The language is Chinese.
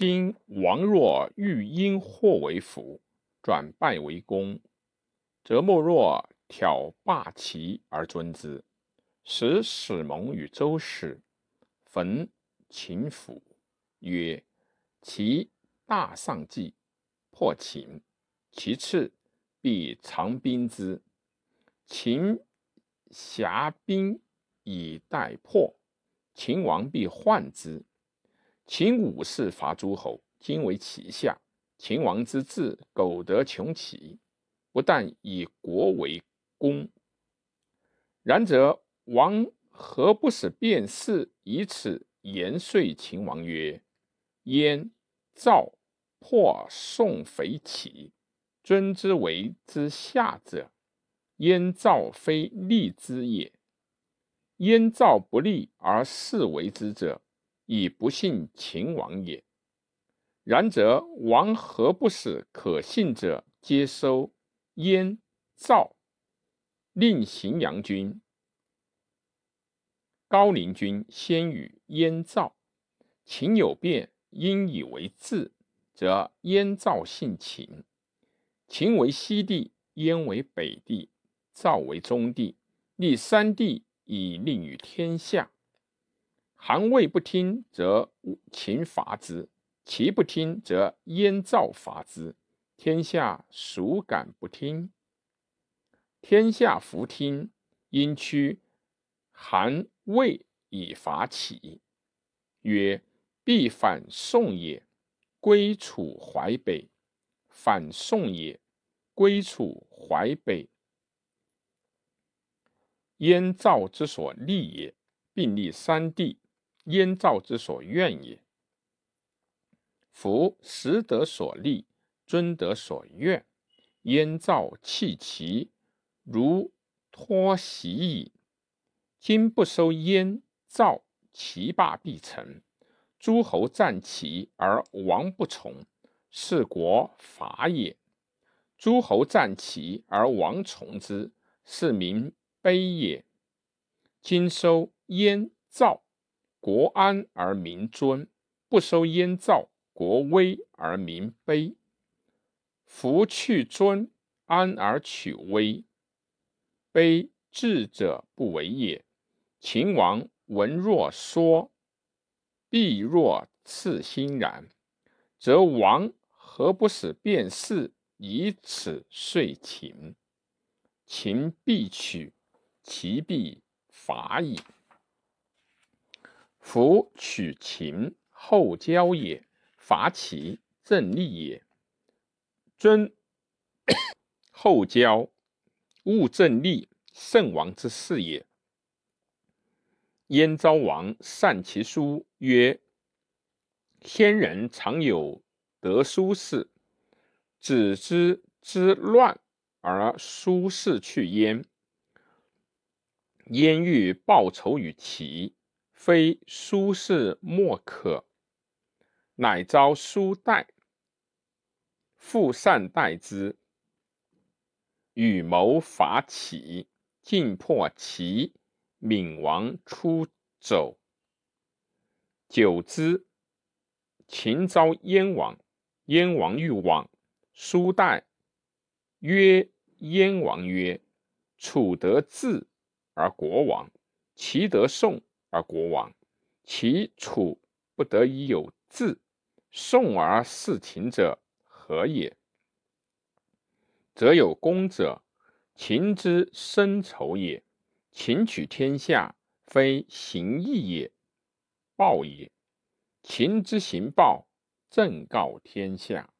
今王若欲因祸为福，转败为功，则莫若挑霸其而尊之，使使蒙与周氏焚秦府，曰：“其大丧计，破秦。其次，必长兵之。秦挟兵以待破，秦王必患之。秦武士伐诸侯，今为其下。秦王之志，苟得穷奇，不但以国为功。然则王何不使卞氏以此言说秦王曰：‘燕赵破宋肥齐，尊之为之下者，燕赵非利之也。燕赵不利而士为之者，以不信秦王也。然则王何不使可信者接收燕赵，令荥阳君、高陵君先与燕赵？秦有变，因以为治，则燕赵信秦。秦为西帝，燕为北帝，赵为中帝，立三帝以令于天下。韩魏不听，则秦伐之；齐不听，则燕赵伐之。天下孰敢不听？天下弗听，因趋韩魏以伐齐，曰：“必反宋也。”归楚淮北，反宋也。归楚淮北，燕赵之所立也，并立三帝。燕赵之所愿也，夫实德所利，尊德所愿。燕赵弃齐，如脱席矣。今不收燕赵，齐霸必成。诸侯战齐而王不从，是国法也；诸侯战齐而王从之，是民悲也。今收燕赵。国安而民尊，不收燕赵；国危而民卑。夫去尊安而取威，卑智者不为也。秦王闻若说，必若刺欣然，则王何不使卞氏以此遂秦？秦必取，其必伐矣。夫取秦后交也，伐齐正利也。尊后交，勿正利，圣王之事也。燕昭王善其书曰：“先人常有得书事，子之之乱而书事去焉。燕欲报仇于齐。”非苏轼莫可，乃招苏代，复善待之，与谋伐齐，尽破齐，闵王出走。久之，秦招燕王，燕王欲往，苏代曰：“燕王曰：‘楚得志而国亡，齐得宋。’”而国王，其楚不得已有志，宋而事秦者何也？则有功者，秦之深仇也。秦取天下，非行义也，报也。秦之行暴，正告天下。